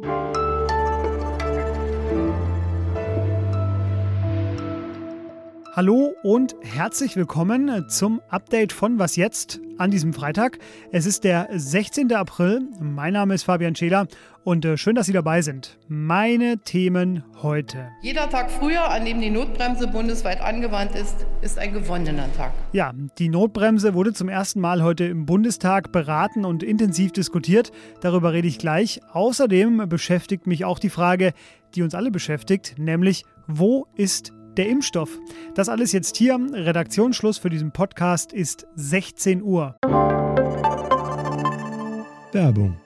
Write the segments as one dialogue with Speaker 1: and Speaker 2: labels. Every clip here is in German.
Speaker 1: thank you Hallo und herzlich willkommen zum Update von Was jetzt an diesem Freitag. Es ist der 16. April. Mein Name ist Fabian Scheler und äh, schön, dass Sie dabei sind. Meine Themen heute.
Speaker 2: Jeder Tag früher, an dem die Notbremse bundesweit angewandt ist, ist ein gewonnener Tag.
Speaker 1: Ja, die Notbremse wurde zum ersten Mal heute im Bundestag beraten und intensiv diskutiert. Darüber rede ich gleich. Außerdem beschäftigt mich auch die Frage, die uns alle beschäftigt, nämlich wo ist der Impfstoff. Das alles jetzt hier. Redaktionsschluss für diesen Podcast ist 16 Uhr.
Speaker 3: Werbung.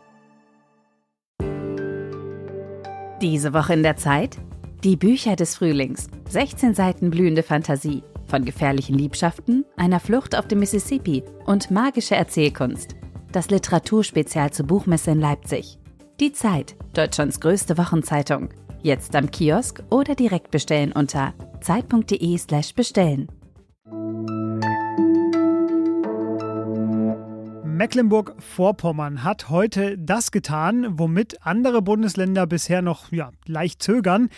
Speaker 4: Diese Woche in der Zeit? Die Bücher des Frühlings. 16 Seiten blühende Fantasie. Von gefährlichen Liebschaften, einer Flucht auf dem Mississippi und magische Erzählkunst. Das Literaturspezial zur Buchmesse in Leipzig. Die Zeit, Deutschlands größte Wochenzeitung. Jetzt am Kiosk oder direkt bestellen unter zeit.de/slash bestellen.
Speaker 1: Mecklenburg-Vorpommern hat heute das getan, womit andere Bundesländer bisher noch ja, leicht zögern.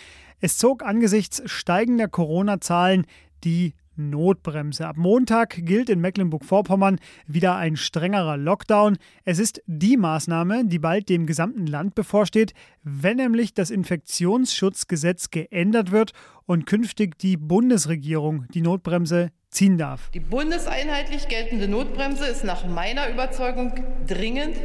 Speaker 1: Es zog angesichts steigender Corona-Zahlen die Notbremse. Ab Montag gilt in Mecklenburg-Vorpommern wieder ein strengerer Lockdown. Es ist die Maßnahme, die bald dem gesamten Land bevorsteht, wenn nämlich das Infektionsschutzgesetz geändert wird und künftig die Bundesregierung die Notbremse ziehen darf.
Speaker 2: Die bundeseinheitlich geltende Notbremse ist nach meiner Überzeugung dringend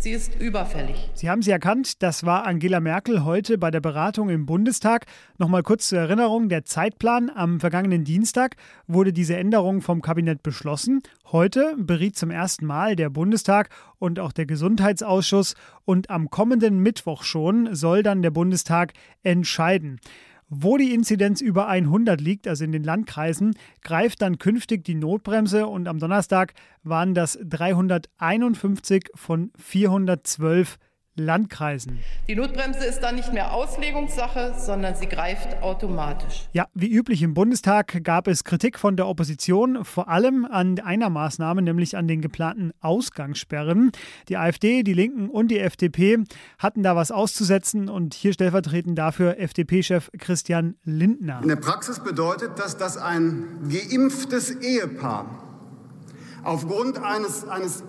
Speaker 2: Sie ist überfällig.
Speaker 1: Sie haben sie erkannt, das war Angela Merkel heute bei der Beratung im Bundestag. Nochmal kurz zur Erinnerung, der Zeitplan am vergangenen Dienstag wurde diese Änderung vom Kabinett beschlossen. Heute beriet zum ersten Mal der Bundestag und auch der Gesundheitsausschuss und am kommenden Mittwoch schon soll dann der Bundestag entscheiden. Wo die Inzidenz über 100 liegt, also in den Landkreisen, greift dann künftig die Notbremse und am Donnerstag waren das 351 von 412 Landkreisen.
Speaker 2: Die Notbremse ist dann nicht mehr Auslegungssache, sondern sie greift automatisch.
Speaker 1: Ja, wie üblich im Bundestag gab es Kritik von der Opposition, vor allem an einer Maßnahme, nämlich an den geplanten Ausgangssperren. Die AfD, die Linken und die FDP hatten da was auszusetzen und hier stellvertretend dafür FDP-Chef Christian Lindner.
Speaker 5: In der Praxis bedeutet das, dass ein geimpftes Ehepaar aufgrund eines, eines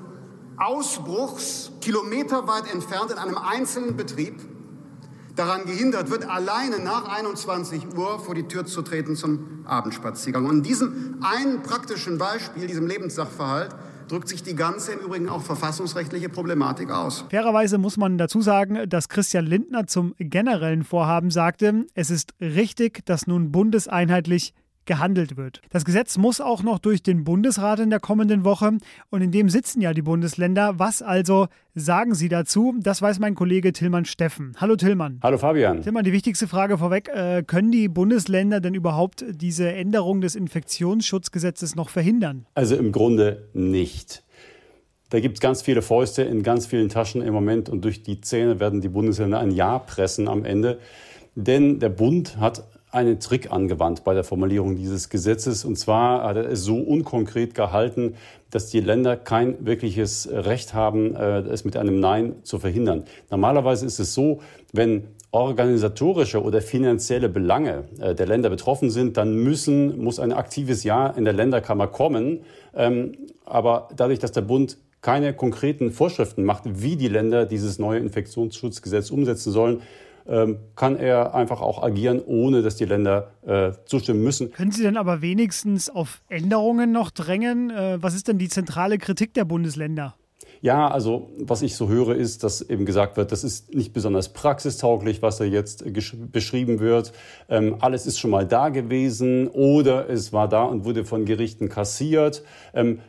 Speaker 5: Ausbruchs kilometerweit entfernt in einem einzelnen Betrieb daran gehindert wird, alleine nach 21 Uhr vor die Tür zu treten zum Abendspaziergang. Und in diesem einen praktischen Beispiel, diesem Lebenssachverhalt, drückt sich die ganze im Übrigen auch verfassungsrechtliche Problematik aus.
Speaker 1: Fairerweise muss man dazu sagen, dass Christian Lindner zum generellen Vorhaben sagte, es ist richtig, dass nun bundeseinheitlich gehandelt wird. Das Gesetz muss auch noch durch den Bundesrat in der kommenden Woche und in dem sitzen ja die Bundesländer. Was also sagen Sie dazu? Das weiß mein Kollege Tillmann Steffen. Hallo Tillmann.
Speaker 6: Hallo Fabian.
Speaker 1: Tillmann, die wichtigste Frage vorweg. Äh, können die Bundesländer denn überhaupt diese Änderung des Infektionsschutzgesetzes noch verhindern?
Speaker 6: Also im Grunde nicht. Da gibt es ganz viele Fäuste in ganz vielen Taschen im Moment und durch die Zähne werden die Bundesländer ein Ja pressen am Ende. Denn der Bund hat einen Trick angewandt bei der Formulierung dieses Gesetzes. Und zwar hat er es so unkonkret gehalten, dass die Länder kein wirkliches Recht haben, äh, es mit einem Nein zu verhindern. Normalerweise ist es so, wenn organisatorische oder finanzielle Belange äh, der Länder betroffen sind, dann müssen, muss ein aktives Ja in der Länderkammer kommen. Ähm, aber dadurch, dass der Bund keine konkreten Vorschriften macht, wie die Länder dieses neue Infektionsschutzgesetz umsetzen sollen, kann er einfach auch agieren, ohne dass die Länder äh, zustimmen müssen.
Speaker 1: Können Sie denn aber wenigstens auf Änderungen noch drängen? Äh, was ist denn die zentrale Kritik der Bundesländer?
Speaker 6: Ja, also was ich so höre, ist, dass eben gesagt wird, das ist nicht besonders praxistauglich, was da jetzt beschrieben wird. Ähm, alles ist schon mal da gewesen oder es war da und wurde von Gerichten kassiert. Ähm,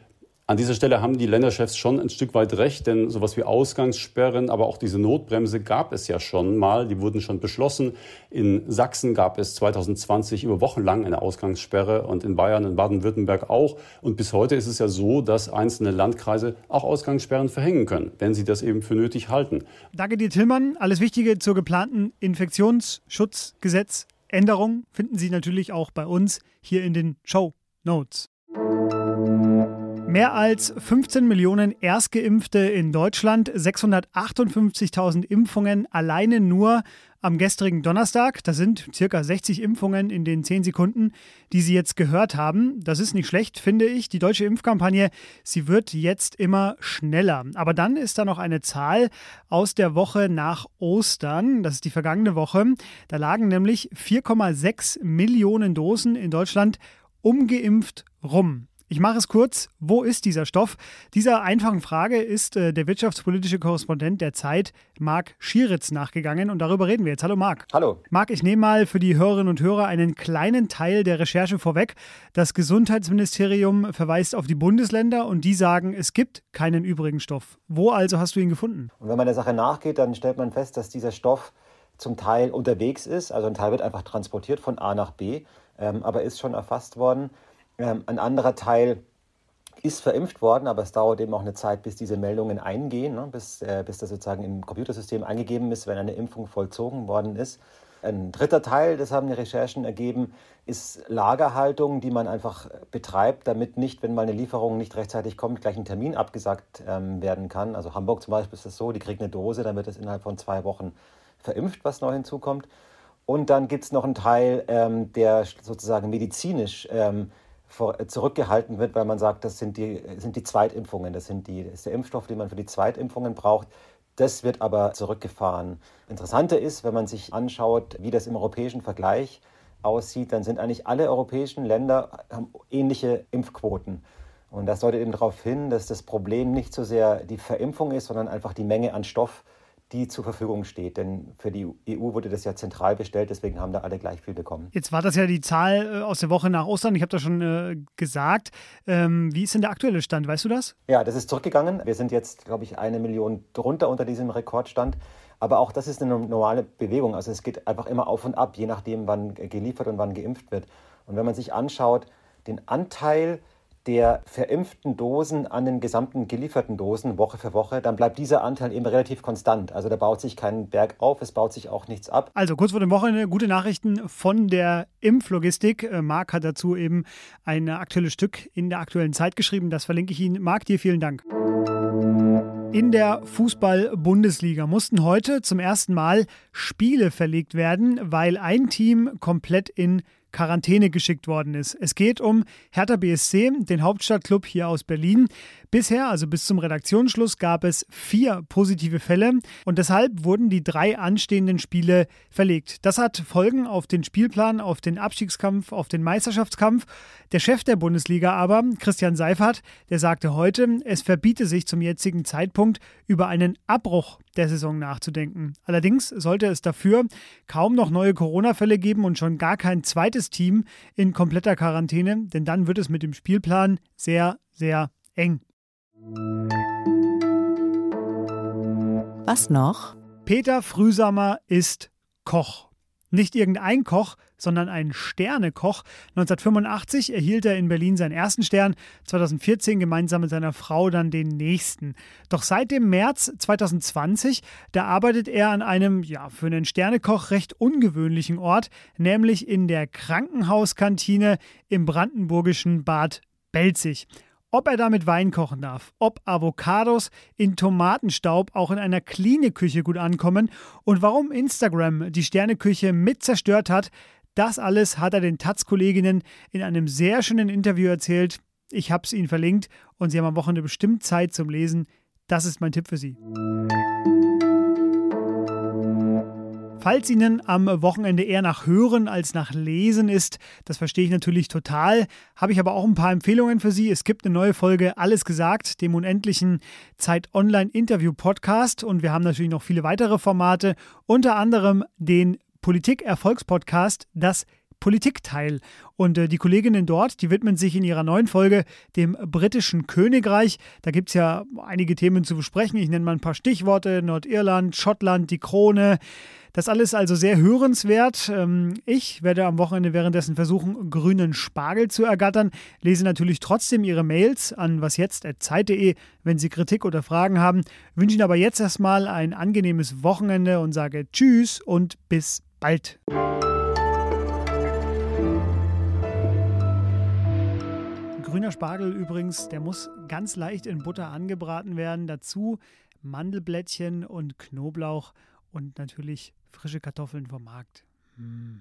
Speaker 6: an dieser Stelle haben die Länderchefs schon ein Stück weit recht, denn sowas wie Ausgangssperren, aber auch diese Notbremse gab es ja schon mal. Die wurden schon beschlossen. In Sachsen gab es 2020 über Wochen lang eine Ausgangssperre und in Bayern, in Baden-Württemberg auch. Und bis heute ist es ja so, dass einzelne Landkreise auch Ausgangssperren verhängen können, wenn sie das eben für nötig halten.
Speaker 1: Danke dir, Tillmann. Alles Wichtige zur geplanten Infektionsschutzgesetzänderung finden Sie natürlich auch bei uns hier in den Show Notes. Mehr als 15 Millionen Erstgeimpfte in Deutschland, 658.000 Impfungen alleine nur am gestrigen Donnerstag. Das sind circa 60 Impfungen in den 10 Sekunden, die Sie jetzt gehört haben. Das ist nicht schlecht, finde ich. Die deutsche Impfkampagne, sie wird jetzt immer schneller. Aber dann ist da noch eine Zahl aus der Woche nach Ostern. Das ist die vergangene Woche. Da lagen nämlich 4,6 Millionen Dosen in Deutschland ungeimpft rum. Ich mache es kurz. Wo ist dieser Stoff? Dieser einfachen Frage ist äh, der wirtschaftspolitische Korrespondent der Zeit, Marc Schieritz, nachgegangen. Und darüber reden wir jetzt. Hallo Marc.
Speaker 3: Hallo.
Speaker 1: Marc, ich nehme mal für die Hörerinnen und Hörer einen kleinen Teil der Recherche vorweg. Das Gesundheitsministerium verweist auf die Bundesländer und die sagen, es gibt keinen übrigen Stoff. Wo also hast du ihn gefunden?
Speaker 3: Und wenn man der Sache nachgeht, dann stellt man fest, dass dieser Stoff zum Teil unterwegs ist. Also ein Teil wird einfach transportiert von A nach B, ähm, aber ist schon erfasst worden. Ähm, ein anderer Teil ist verimpft worden, aber es dauert eben auch eine Zeit, bis diese Meldungen eingehen, ne, bis, äh, bis das sozusagen im Computersystem eingegeben ist, wenn eine Impfung vollzogen worden ist. Ein dritter Teil, das haben die Recherchen ergeben, ist Lagerhaltung, die man einfach betreibt, damit nicht, wenn mal eine Lieferung nicht rechtzeitig kommt, gleich ein Termin abgesagt ähm, werden kann. Also Hamburg zum Beispiel ist das so, die kriegt eine Dose, dann wird es innerhalb von zwei Wochen verimpft, was neu hinzukommt. Und dann gibt es noch einen Teil, ähm, der sozusagen medizinisch ähm, zurückgehalten wird, weil man sagt, das sind die, sind die Zweitimpfungen, das, sind die, das ist der Impfstoff, den man für die Zweitimpfungen braucht. Das wird aber zurückgefahren. Interessanter ist, wenn man sich anschaut, wie das im europäischen Vergleich aussieht, dann sind eigentlich alle europäischen Länder haben ähnliche Impfquoten. Und das deutet eben darauf hin, dass das Problem nicht so sehr die Verimpfung ist, sondern einfach die Menge an Stoff, die zur Verfügung steht. Denn für die EU wurde das ja zentral bestellt, deswegen haben da alle gleich viel bekommen.
Speaker 1: Jetzt war das ja die Zahl äh, aus der Woche nach Ostern. Ich habe das schon äh, gesagt. Ähm, wie ist denn der aktuelle Stand? Weißt du das?
Speaker 3: Ja, das ist zurückgegangen. Wir sind jetzt, glaube ich, eine Million drunter unter diesem Rekordstand. Aber auch das ist eine normale Bewegung. Also es geht einfach immer auf und ab, je nachdem, wann geliefert und wann geimpft wird. Und wenn man sich anschaut, den Anteil der verimpften Dosen an den gesamten gelieferten Dosen Woche für Woche, dann bleibt dieser Anteil eben relativ konstant. Also da baut sich kein Berg auf, es baut sich auch nichts ab.
Speaker 1: Also kurz vor dem Wochenende gute Nachrichten von der Impflogistik. Äh, Marc hat dazu eben ein aktuelles Stück in der aktuellen Zeit geschrieben. Das verlinke ich Ihnen. Marc, dir vielen Dank. In der Fußball-Bundesliga mussten heute zum ersten Mal Spiele verlegt werden, weil ein Team komplett in Quarantäne geschickt worden ist. Es geht um Hertha BSC, den Hauptstadtclub hier aus Berlin. Bisher, also bis zum Redaktionsschluss, gab es vier positive Fälle und deshalb wurden die drei anstehenden Spiele verlegt. Das hat Folgen auf den Spielplan, auf den Abstiegskampf, auf den Meisterschaftskampf. Der Chef der Bundesliga aber, Christian Seifert, der sagte heute, es verbiete sich zum jetzigen Zeitpunkt über einen Abbruch der Saison nachzudenken. Allerdings sollte es dafür kaum noch neue Corona-Fälle geben und schon gar kein zweites Team in kompletter Quarantäne, denn dann wird es mit dem Spielplan sehr, sehr eng.
Speaker 4: Was noch?
Speaker 1: Peter Frühsamer ist Koch. Nicht irgendein Koch, sondern ein Sternekoch. 1985 erhielt er in Berlin seinen ersten Stern, 2014 gemeinsam mit seiner Frau dann den nächsten. Doch seit dem März 2020, da arbeitet er an einem, ja, für einen Sternekoch recht ungewöhnlichen Ort, nämlich in der Krankenhauskantine im brandenburgischen Bad Belzig ob er damit Wein kochen darf, ob Avocados in Tomatenstaub auch in einer Klinik-Küche gut ankommen und warum Instagram die Sterneküche mit zerstört hat, das alles hat er den Taz-Kolleginnen in einem sehr schönen Interview erzählt. Ich habe es Ihnen verlinkt und Sie haben am Wochenende bestimmt Zeit zum Lesen. Das ist mein Tipp für Sie. Falls Ihnen am Wochenende eher nach Hören als nach Lesen ist, das verstehe ich natürlich total, habe ich aber auch ein paar Empfehlungen für Sie. Es gibt eine neue Folge Alles gesagt, dem unendlichen Zeit Online Interview Podcast und wir haben natürlich noch viele weitere Formate, unter anderem den Politik-Erfolgspodcast, das Politikteil. Und äh, die Kolleginnen dort, die widmen sich in ihrer neuen Folge dem britischen Königreich. Da gibt es ja einige Themen zu besprechen. Ich nenne mal ein paar Stichworte: Nordirland, Schottland, die Krone. Das alles also sehr hörenswert. Ähm, ich werde am Wochenende währenddessen versuchen, grünen Spargel zu ergattern. Lese natürlich trotzdem Ihre Mails an wasjetzt.zeit.de, wenn Sie Kritik oder Fragen haben. Wünsche Ihnen aber jetzt erstmal ein angenehmes Wochenende und sage Tschüss und bis bald. Grüner Spargel übrigens, der muss ganz leicht in Butter angebraten werden. Dazu Mandelblättchen und Knoblauch und natürlich frische Kartoffeln vom Markt. Mmh.